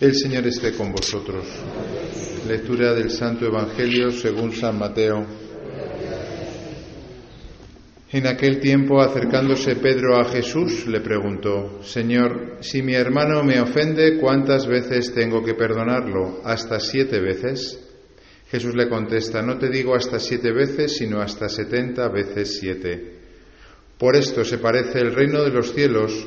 El Señor esté con vosotros. Lectura del Santo Evangelio según San Mateo. En aquel tiempo, acercándose Pedro a Jesús, le preguntó, Señor, si mi hermano me ofende, ¿cuántas veces tengo que perdonarlo? ¿Hasta siete veces? Jesús le contesta, no te digo hasta siete veces, sino hasta setenta veces siete. Por esto se parece el reino de los cielos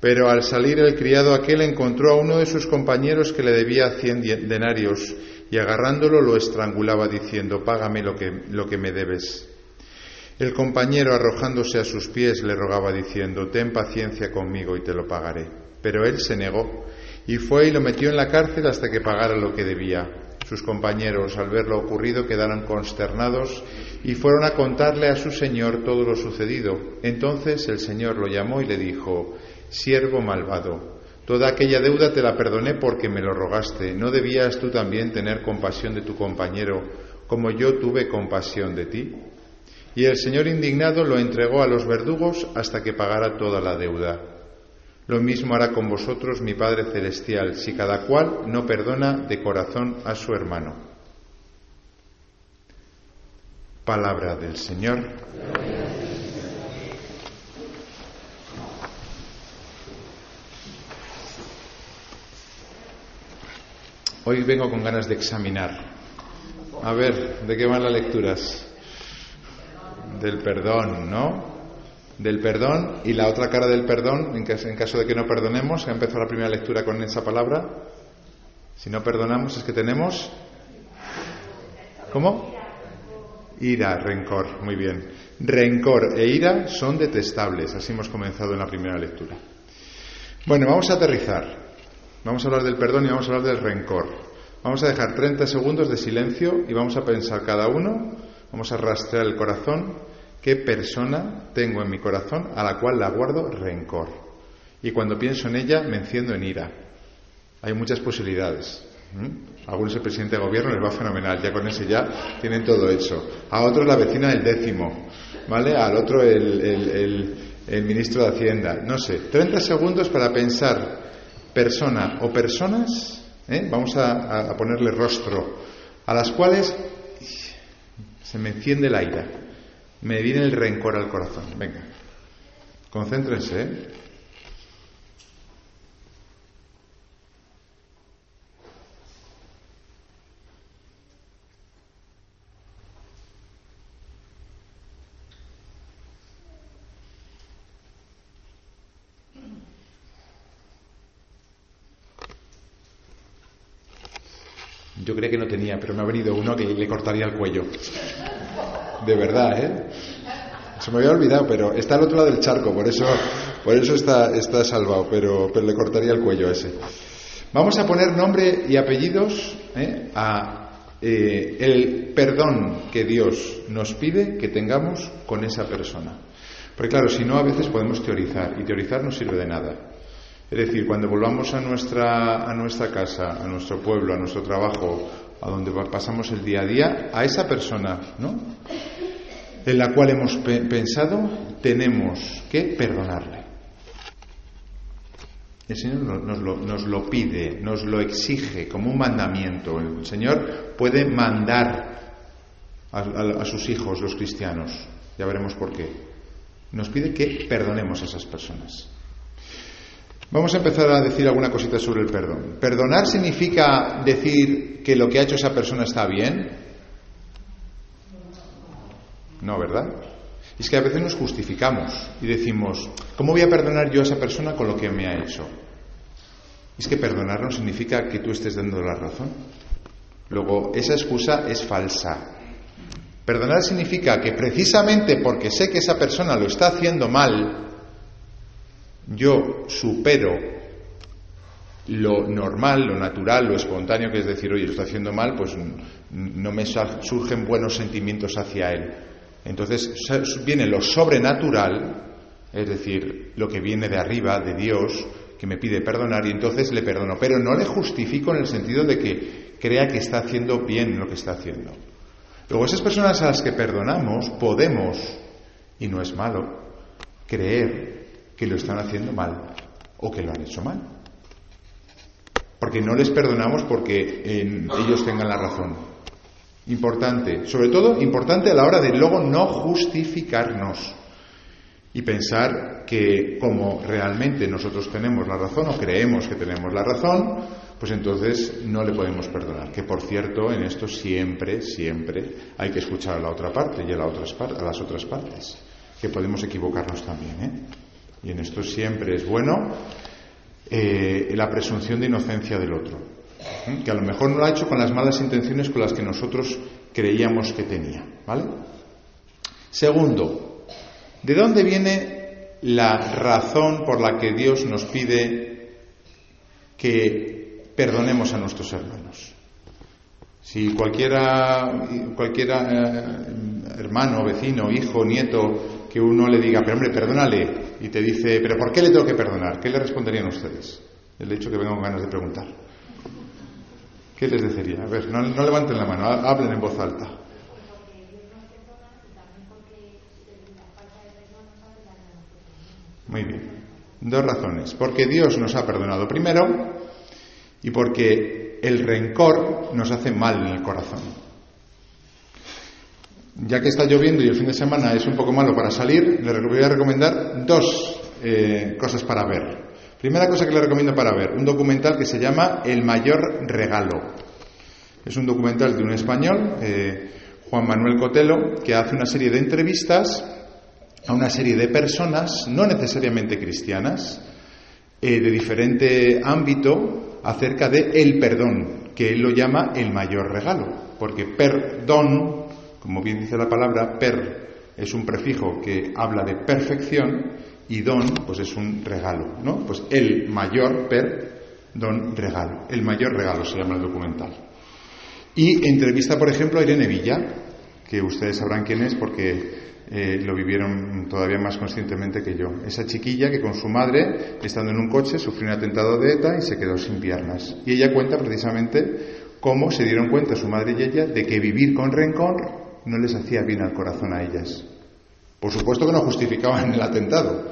Pero al salir el criado aquel encontró a uno de sus compañeros que le debía cien denarios y agarrándolo lo estrangulaba diciendo, Págame lo que, lo que me debes. El compañero arrojándose a sus pies le rogaba diciendo, Ten paciencia conmigo y te lo pagaré. Pero él se negó y fue y lo metió en la cárcel hasta que pagara lo que debía. Sus compañeros, al ver lo ocurrido, quedaron consternados y fueron a contarle a su señor todo lo sucedido. Entonces el señor lo llamó y le dijo, siervo malvado, toda aquella deuda te la perdoné porque me lo rogaste. ¿No debías tú también tener compasión de tu compañero como yo tuve compasión de ti? Y el Señor indignado lo entregó a los verdugos hasta que pagara toda la deuda. Lo mismo hará con vosotros mi Padre Celestial, si cada cual no perdona de corazón a su hermano. Palabra del Señor. Hoy vengo con ganas de examinar. A ver, ¿de qué van las lecturas? Del perdón, ¿no? Del perdón y la otra cara del perdón, en caso, de que no perdonemos, ha empezado la primera lectura con esa palabra. Si no perdonamos es que tenemos... ¿Cómo? Ira, rencor, muy bien. Rencor e ira son detestables, así hemos comenzado en la primera lectura. Bueno, vamos a aterrizar. Vamos a hablar del perdón y vamos a hablar del rencor. Vamos a dejar 30 segundos de silencio y vamos a pensar cada uno, vamos a rastrear el corazón, qué persona tengo en mi corazón a la cual la guardo rencor. Y cuando pienso en ella me enciendo en ira. Hay muchas posibilidades. A algunos el presidente de gobierno les va fenomenal, ya con ese ya tienen todo hecho. A otros la vecina del décimo, ¿vale? Al otro el, el ministro de Hacienda. No sé, 30 segundos para pensar persona o personas, ¿eh? vamos a, ponerle rostro, a las cuales se me enciende la ira, me viene el rencor al corazón. Venga, concéntrense. ¿eh? Yo creía que no tenía, pero me ha venido uno que le cortaría el cuello. De verdad, ¿eh? Se me había olvidado, pero está al otro lado del charco, por eso, por eso está, está salvado, pero, pero le cortaría el cuello a ese. Vamos a poner nombre y apellidos ¿eh? a eh, el perdón que Dios nos pide que tengamos con esa persona. Porque claro, si no, a veces podemos teorizar, y teorizar no sirve de nada. Es decir, cuando volvamos a nuestra, a nuestra casa, a nuestro pueblo, a nuestro trabajo, a donde pasamos el día a día, a esa persona, ¿no? En la cual hemos pensado, tenemos que perdonarle. El Señor nos lo, nos lo, pide, nos lo exige como un mandamiento. El Señor puede mandar a sus hijos, los cristianos, ya veremos por qué. Nos pide que perdonemos a esas personas. Vamos a empezar a decir alguna cosita sobre el perdón. ¿Perdonar significa decir que lo que ha hecho esa persona está bien? No, ¿verdad? Es que a veces nos justificamos y decimos, ¿cómo voy a perdonar yo a esa persona con lo que me ha hecho? Es que perdonar no significa que tú estés dando la razón. Luego, esa excusa es falsa. Perdonar significa que precisamente porque sé que esa persona lo está haciendo mal, yo supero lo normal, lo natural, lo espontáneo, que es decir, oye, lo está haciendo mal, pues no me surgen buenos sentimientos hacia él. Entonces viene lo sobrenatural, es decir, lo que viene de arriba, de Dios, que me pide perdonar y entonces le perdono, pero no le justifico en el sentido de que crea que está haciendo bien lo que está haciendo. Luego, esas personas a las que perdonamos podemos, y no es malo, creer que lo están haciendo mal o que lo han hecho mal. Porque no les perdonamos porque ellos tengan la razón. Importante, sobre todo importante a la hora de luego no justificarnos y pensar que como realmente nosotros tenemos la razón o creemos que tenemos la razón, pues entonces no le podemos perdonar. Que por cierto, en esto siempre, siempre hay que escuchar a la otra parte y a, a las otras partes, que podemos equivocarnos también. ¿eh? Y en esto siempre es bueno eh, la presunción de inocencia del otro, ¿eh? que a lo mejor no lo ha hecho con las malas intenciones con las que nosotros creíamos que tenía. ¿Vale? Segundo, ¿De dónde viene la razón por la que Dios nos pide que perdonemos a nuestros hermanos? Si cualquiera, cualquiera eh, hermano, vecino, hijo, nieto, que uno le diga, pero hombre, perdónale, y te dice, pero ¿por qué le tengo que perdonar? ¿Qué le responderían ustedes? El hecho que vengan ganas de preguntar. ¿Qué les deciría? A ver, no levanten la mano, hablen en voz alta. Muy bien. Dos razones. Porque Dios nos ha perdonado primero y porque el rencor nos hace mal en el corazón. Ya que está lloviendo y el fin de semana es un poco malo para salir, le voy a recomendar dos eh, cosas para ver. Primera cosa que le recomiendo para ver, un documental que se llama El mayor regalo. Es un documental de un español, eh, Juan Manuel Cotelo, que hace una serie de entrevistas a una serie de personas, no necesariamente cristianas, eh, de diferente ámbito, acerca de el perdón, que él lo llama el mayor regalo, porque perdón, como bien dice la palabra, per es un prefijo que habla de perfección y don, pues es un regalo, ¿no? Pues el mayor per, don, regalo. El mayor regalo se llama el documental. Y entrevista, por ejemplo, a Irene Villa, que ustedes sabrán quién es porque eh, lo vivieron todavía más conscientemente que yo. Esa chiquilla que con su madre, estando en un coche, sufrió un atentado de ETA y se quedó sin piernas. Y ella cuenta precisamente cómo se dieron cuenta su madre y ella de que vivir con rencor no les hacía bien al corazón a ellas. Por supuesto que no justificaban el atentado,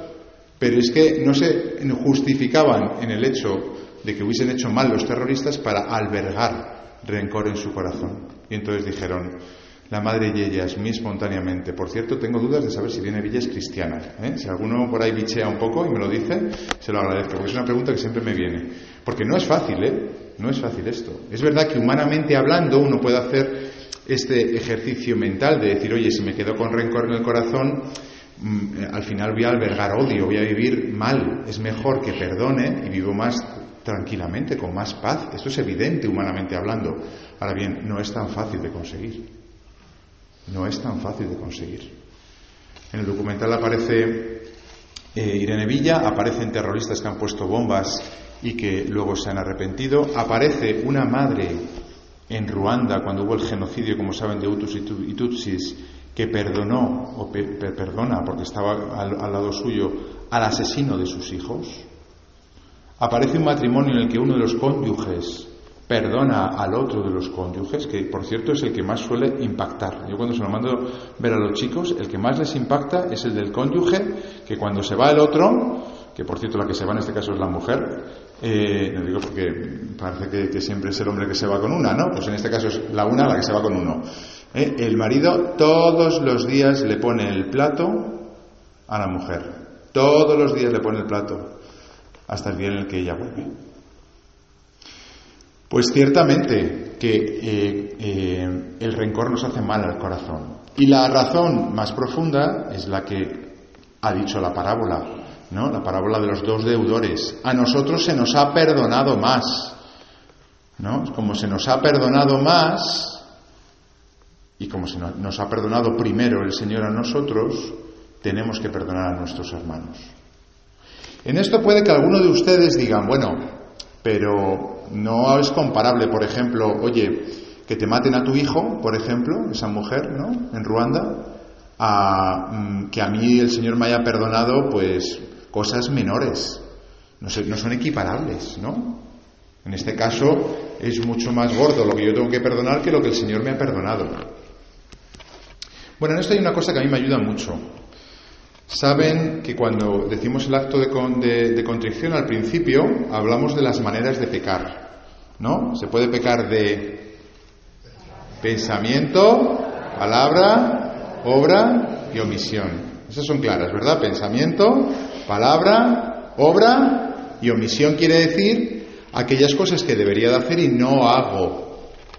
pero es que no se justificaban en el hecho de que hubiesen hecho mal los terroristas para albergar rencor en su corazón. Y entonces dijeron, la madre y ellas muy espontáneamente. Por cierto, tengo dudas de saber si viene Villa es cristiana. ¿eh? Si alguno por ahí bichea un poco y me lo dice, se lo agradezco, porque es una pregunta que siempre me viene. Porque no es fácil, ¿eh? No es fácil esto. Es verdad que humanamente hablando uno puede hacer este ejercicio mental de decir, oye, si me quedo con rencor en el corazón, mm, al final voy a albergar odio, voy a vivir mal. Es mejor que perdone y vivo más tranquilamente, con más paz. Esto es evidente humanamente hablando. Ahora bien, no es tan fácil de conseguir. No es tan fácil de conseguir. En el documental aparece eh, Irene Villa, aparecen terroristas que han puesto bombas y que luego se han arrepentido, aparece una madre en Ruanda cuando hubo el genocidio, como saben, de Hutus y Tutsis, que perdonó o perdona porque estaba al, al lado suyo al asesino de sus hijos. Aparece un matrimonio en el que uno de los cónyuges perdona al otro de los cónyuges, que por cierto es el que más suele impactar. Yo cuando se lo mando ver a los chicos, el que más les impacta es el del cónyuge, que cuando se va el otro, que por cierto la que se va en este caso es la mujer, eh, no digo porque parece que, siempre es el hombre que se va con una, ¿no? Pues en este caso es la una la que se va con uno. Eh, el marido todos los días le pone el plato a la mujer, todos los días le pone el plato, hasta el día en el que ella vuelve. Pues ciertamente que eh, eh, el rencor nos hace mal al corazón. Y la razón más profunda es la que ha dicho la parábola, ¿no? La parábola de los dos deudores. A nosotros se nos ha perdonado más, ¿no? Como se nos ha perdonado más y como se nos ha perdonado primero el Señor a nosotros, tenemos que perdonar a nuestros hermanos. En esto puede que alguno de ustedes digan, bueno, pero no es comparable, por ejemplo, oye, que te maten a tu hijo, por ejemplo, esa mujer, ¿no? En Ruanda, a mm, que a mí el Señor me haya perdonado, pues, cosas menores. No, son equiparables, ¿no? En este caso es mucho más gordo lo que yo tengo que perdonar que lo que el Señor me ha perdonado. Bueno, en esto hay una cosa que a mí me ayuda mucho. Saben que cuando decimos el acto de, de, contrición al principio, hablamos de las maneras de pecar. ¿No? Se puede pecar de pensamiento, palabra, obra y omisión. Esas son claras, ¿verdad? Pensamiento, palabra, obra y omisión quiere decir aquellas cosas que debería de hacer y no hago.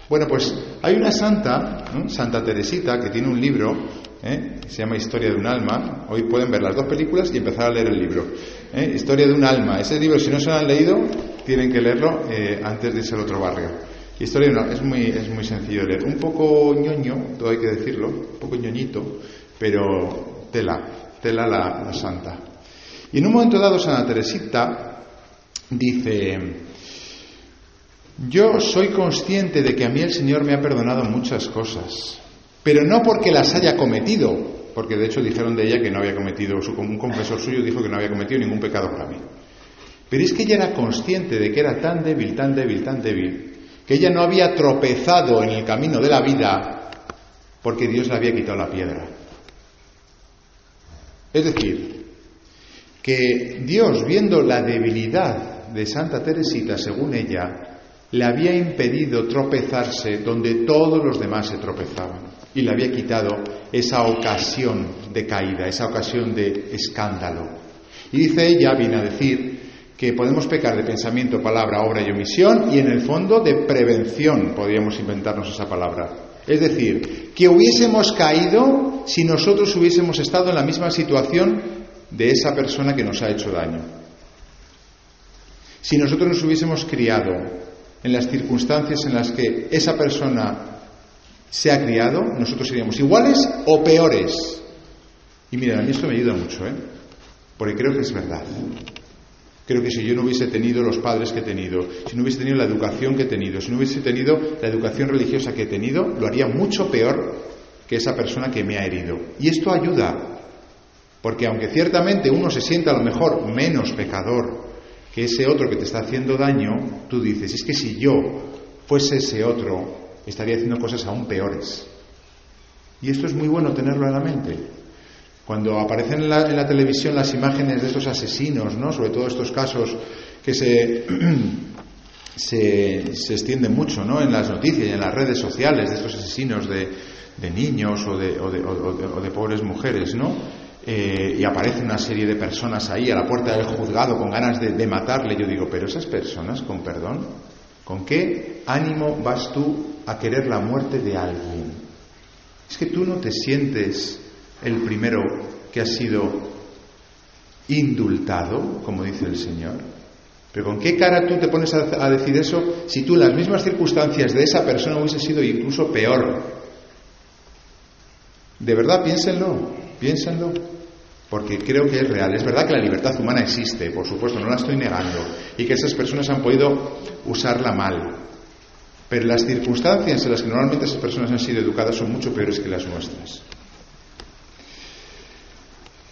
Bueno, pues hay una santa, Santa Teresita, que tiene un libro, ¿eh? se llama Historia de un alma. Hoy pueden ver las dos películas y empezar a leer el libro. ¿eh? Historia de un alma. Ese libro, si no se lo han leído, tienen que leerlo eh, antes de irse al otro barrio. Historia de un alma. Es muy, es muy sencillo de leer. Un poco ñoño, todo hay que decirlo, un poco ñoñito, pero tela, tela la, la santa. Y en un momento dado, Santa Teresita dice, yo soy consciente de que a mí el Señor me ha perdonado muchas cosas, pero no porque las haya cometido, porque de hecho dijeron de ella que no había cometido, un confesor suyo dijo que no había cometido ningún pecado para mí. Pero es que ella era consciente de que era tan débil, tan débil, tan débil, que ella no había tropezado en el camino de la vida porque Dios le había quitado la piedra. Es decir, que Dios, viendo la debilidad de Santa Teresita, según ella, le había impedido tropezarse donde todos los demás se tropezaban y le había quitado esa ocasión de caída, esa ocasión de escándalo. Y dice ella, viene a decir, que podemos pecar de pensamiento, palabra, obra y omisión y en el fondo de prevención, podríamos inventarnos esa palabra. Es decir, que hubiésemos caído si nosotros hubiésemos estado en la misma situación de esa persona que nos ha hecho daño. Si nosotros nos hubiésemos criado en las circunstancias en las que esa persona se ha criado, nosotros seríamos iguales o peores. Y miren, a mí esto me ayuda mucho, ¿eh? Porque creo que es verdad. Creo que si yo no hubiese tenido los padres que he tenido, si no hubiese tenido la educación que he tenido, si no hubiese tenido la educación religiosa que he tenido, lo haría mucho peor que esa persona que me ha herido. Y esto ayuda, porque aunque ciertamente uno se sienta a lo mejor menos pecador que ese otro que te está haciendo daño, tú dices, es que si yo fuese ese otro, estaría haciendo cosas aún peores. Y esto es muy bueno tenerlo en la mente. Cuando aparecen en la, televisión las imágenes de estos asesinos, ¿no? sobre todo estos casos que se, se, extienden mucho ¿no? en las noticias y en las redes sociales de estos asesinos de, niños o de, o de pobres mujeres, ¿no? Eh, y aparece una serie de personas ahí a la puerta del juzgado con ganas de, matarle, yo digo, pero esas personas, con perdón, ¿con qué ánimo vas tú a querer la muerte de alguien? Es que tú no te sientes el primero que ha sido indultado, como dice el Señor. Pero ¿con qué cara tú te pones a, decir eso si tú en las mismas circunstancias de esa persona hubiese sido incluso peor? De verdad, piénsenlo. Piénsenlo, porque creo que es real. Es verdad que la libertad humana existe, por supuesto, no la estoy negando, y que esas personas han podido usarla mal. Pero las circunstancias en las que normalmente esas personas han sido educadas son mucho peores que las nuestras.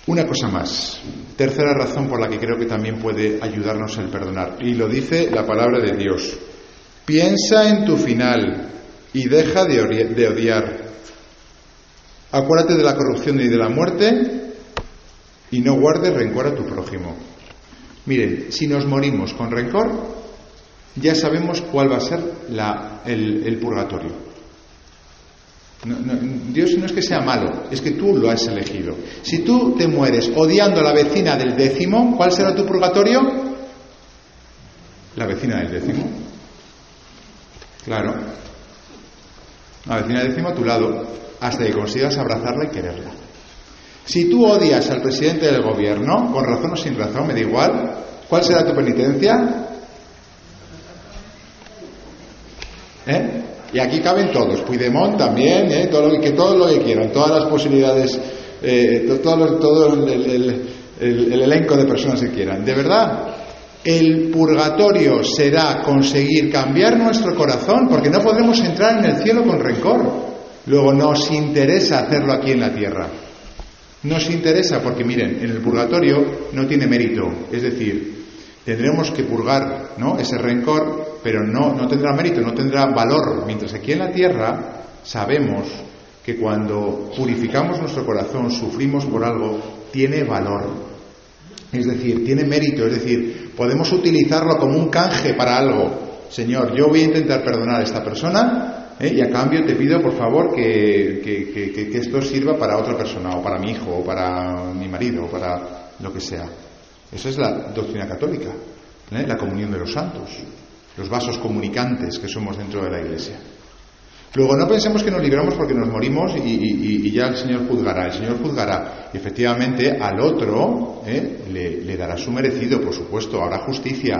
Una cosa más, tercera razón por la que creo que también puede ayudarnos el perdonar, y lo dice la palabra de Dios. Piensa en tu final y deja de odiar. Acuérdate de la corrupción y de la muerte y no guardes rencor a tu prójimo. Miren, si nos morimos con rencor, ya sabemos cuál va a ser el, purgatorio. Dios no es que sea malo, es que tú lo has elegido. Si tú te mueres odiando a la vecina del décimo, ¿cuál será tu purgatorio? La vecina del décimo. Claro. La vecina del décimo a tu lado hasta que consigas abrazarla y quererla. Si tú odias al presidente del gobierno, con razón o sin razón, me da igual, ¿cuál será tu penitencia? ¿Eh? Y aquí caben todos, Puigdemont también, ¿eh? todo, lo, que, todo lo que quieran, todas las posibilidades, eh, todo, el, el elenco de personas que quieran. De verdad, El purgatorio será conseguir cambiar nuestro corazón, porque no podremos entrar en el cielo con rencor. Luego nos interesa hacerlo aquí en la tierra. Nos interesa porque, miren, en el purgatorio no tiene mérito. Es decir, tendremos que purgar ¿no? ese rencor, pero no, no tendrá mérito, no tendrá valor. Mientras aquí en la tierra sabemos que cuando purificamos nuestro corazón, sufrimos por algo, tiene valor. Es decir, tiene mérito, es decir, podemos utilizarlo como un canje para algo. Señor, yo voy a intentar perdonar a esta persona ¿eh? y a cambio te pido, por favor, que, que, esto sirva para otra persona, o para mi hijo, o para mi marido, o para lo que sea. Esa es la doctrina católica, ¿eh? la comunión de los santos, los vasos comunicantes que somos dentro de la Iglesia. Luego no pensemos que nos libramos porque nos morimos y, ya el Señor juzgará. El Señor juzgará. Y efectivamente al otro ¿eh? le, dará su merecido, por supuesto, habrá justicia.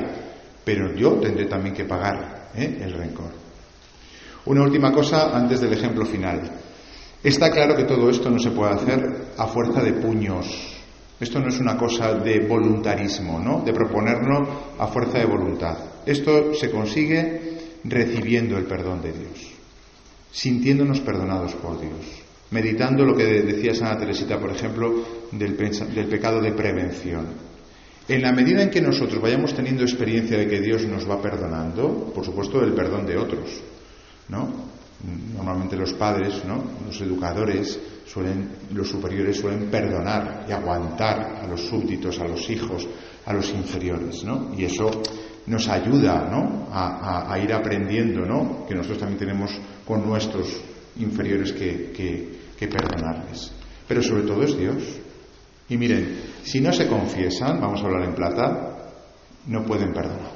Pero yo tendré también que pagar el rencor. Una última cosa antes del ejemplo final. Está claro que todo esto no se puede hacer a fuerza de puños. Esto no es una cosa de voluntarismo, ¿no? De proponerlo a fuerza de voluntad. Esto se consigue recibiendo el perdón de Dios sintiéndonos perdonados por Dios, meditando lo que decía Santa Teresita, por ejemplo, del, pecado de prevención. En la medida en que nosotros vayamos teniendo experiencia de que Dios nos va perdonando, por supuesto, el perdón de otros, ¿no? Normalmente los padres, ¿no? Los educadores suelen, los superiores suelen perdonar y aguantar a los súbditos, a los hijos, a los inferiores, ¿no? Y eso nos ayuda, ¿no? A, a ir aprendiendo, ¿no? Que nosotros también tenemos con nuestros inferiores que, perdonarles. Pero sobre todo es Dios. Y miren, si no se confiesan, vamos a hablar en plata, no pueden perdonar.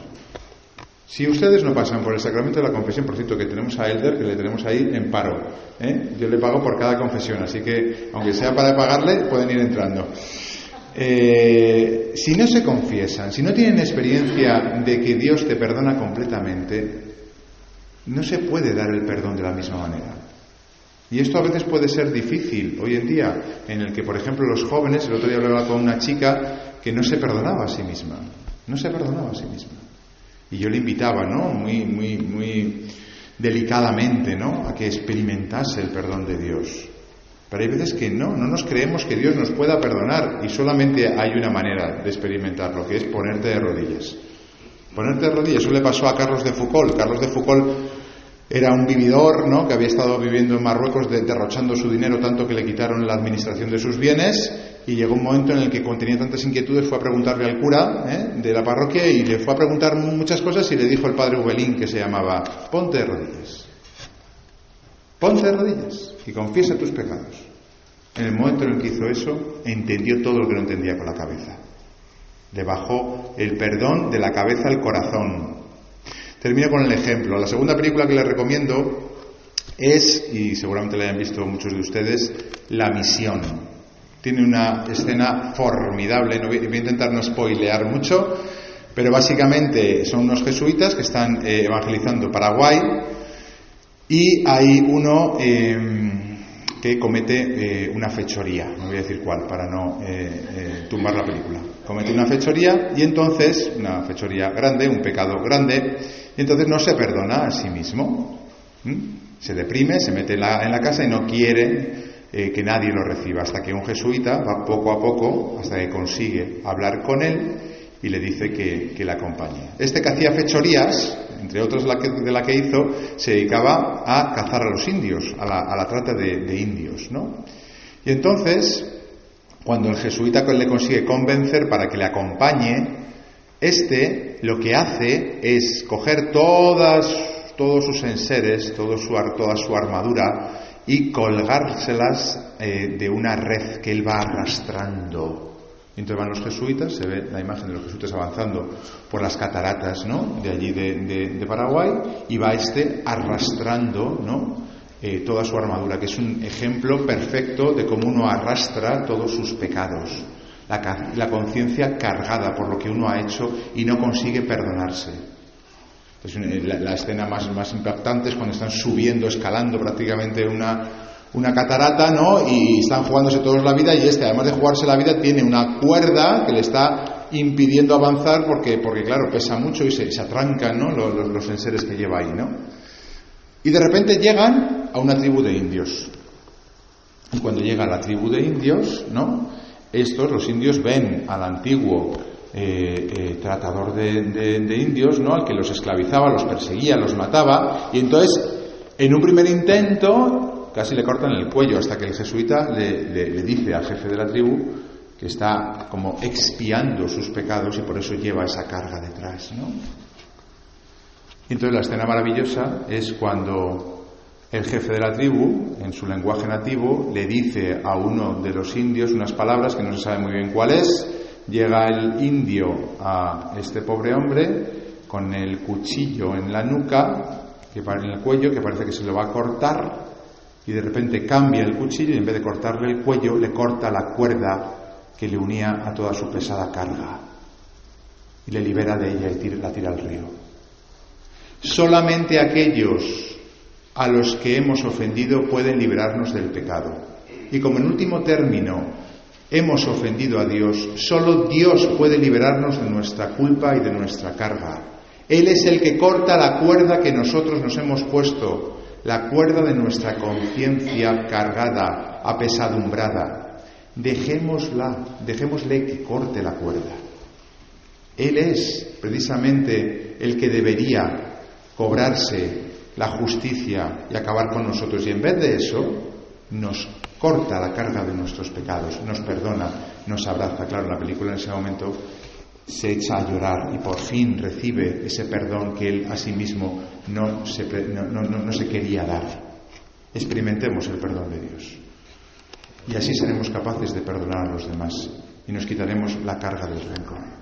Si ustedes no pasan por el sacramento de la confesión, por cierto, que tenemos a Elder, que le tenemos ahí en paro, ¿eh? yo le pago por cada confesión, así que aunque sea para pagarle, pueden ir entrando. Eh, si no se confiesan, si no tienen experiencia de que Dios te perdona completamente, no se puede dar el perdón de la misma manera. Y esto a veces puede ser difícil hoy en día, en el que, por ejemplo, los jóvenes, el otro día hablaba con una chica que no se perdonaba a sí misma, no se perdonaba a sí misma. Y yo le invitaba, ¿no? Muy, muy, muy delicadamente, ¿no? A que experimentase el perdón de Dios. Pero hay veces que no, no nos creemos que Dios nos pueda perdonar y solamente hay una manera de experimentarlo, que es ponerte de rodillas. Ponerte de rodillas. Eso le pasó a Carlos de Foucault. Carlos de Foucault era un vividor, ¿no? Que había estado viviendo en Marruecos derrochando su dinero tanto que le quitaron la administración de sus bienes y llegó un momento en el que, cuando tenía tantas inquietudes, fue a preguntarle al cura ¿eh? de la parroquia y le fue a preguntar muchas cosas y le dijo el padre Ubelín, que se llamaba, ponte de rodillas. Ponte de rodillas y confiesa tus pecados. En el momento en el que hizo eso, entendió todo lo que no entendía con la cabeza. Le bajó el perdón de la cabeza al corazón. Termino con el ejemplo. La segunda película que les recomiendo es, y seguramente la hayan visto muchos de ustedes, La Misión. Tiene una escena formidable, no voy, a intentar no spoilear mucho, pero básicamente son unos jesuitas que están eh, evangelizando Paraguay y hay uno em, que comete eh, una fechoría, no voy a decir cuál para no eh, tumbar la película comete una fechoría y entonces, una fechoría grande, un pecado grande, y entonces no se perdona a sí mismo. Se deprime, se mete en la, casa y no quiere eh, que nadie lo reciba, hasta que un jesuita va poco a poco, hasta que consigue hablar con él y le dice que, que le acompañe. Este que hacía fechorías, entre otras de la que hizo, se dedicaba a cazar a los indios, a la, trata de, de indios, ¿no? Y entonces, cuando el jesuita le consigue convencer para que le acompañe, este lo que hace es coger todas, todos sus enseres, todo su, toda su armadura y colgárselas eh, de una red que él va arrastrando. Entonces van los jesuitas, se ve la imagen de los jesuitas avanzando por las cataratas ¿no? de allí de, Paraguay y va este arrastrando ¿no? Eh, toda su armadura, que es un ejemplo perfecto de cómo uno arrastra todos sus pecados, la, conciencia cargada por lo que uno ha hecho y no consigue perdonarse. Eh, la, escena más, más, impactante es cuando están subiendo, escalando prácticamente una, una catarata, ¿no? Y están jugándose todos la vida y este, además de jugarse la vida, tiene una cuerda que le está impidiendo avanzar porque, porque claro, pesa mucho y se, se atrancan ¿no? los, los, enseres que lleva ahí, ¿no? Y de repente llegan a una tribu de indios. Y cuando llega la tribu de indios, ¿no? Estos, los indios, ven al antiguo eh, eh, tratador de, indios, ¿no? Al que los esclavizaba, los perseguía, los mataba. Y entonces, en un primer intento, casi le cortan el cuello, hasta que el jesuita le dice al jefe de la tribu, que está como expiando sus pecados y por eso lleva esa carga detrás, ¿no? Entonces la escena maravillosa es cuando el jefe de la tribu, en su lenguaje nativo, le dice a uno de los indios unas palabras que no se sabe muy bien cuál es. Llega el indio a este pobre hombre con el cuchillo en la nuca, que en el cuello, que parece que se lo va a cortar, y de repente cambia el cuchillo y en vez de cortarle el cuello, le corta la cuerda que le unía a toda su pesada carga y le libera de ella y la tira al río. Solamente aquellos a los que hemos ofendido pueden librarnos del pecado. Y como en último término hemos ofendido a Dios, solo Dios puede liberarnos de nuestra culpa y de nuestra carga. Él es el que corta la cuerda que nosotros nos hemos puesto, la cuerda de nuestra conciencia cargada, apesadumbrada. Dejémosla, dejémosle que corte la cuerda. Él es precisamente el que debería cobrarse la justicia y acabar con nosotros. Y en vez de eso, nos corta la carga de nuestros pecados, nos perdona, nos abraza. Claro, la película en ese momento se echa a llorar y por fin recibe ese perdón que él a sí mismo no se, no se quería dar. Experimentemos el perdón de Dios. Y así seremos capaces de perdonar a los demás y nos quitaremos la carga del rencor.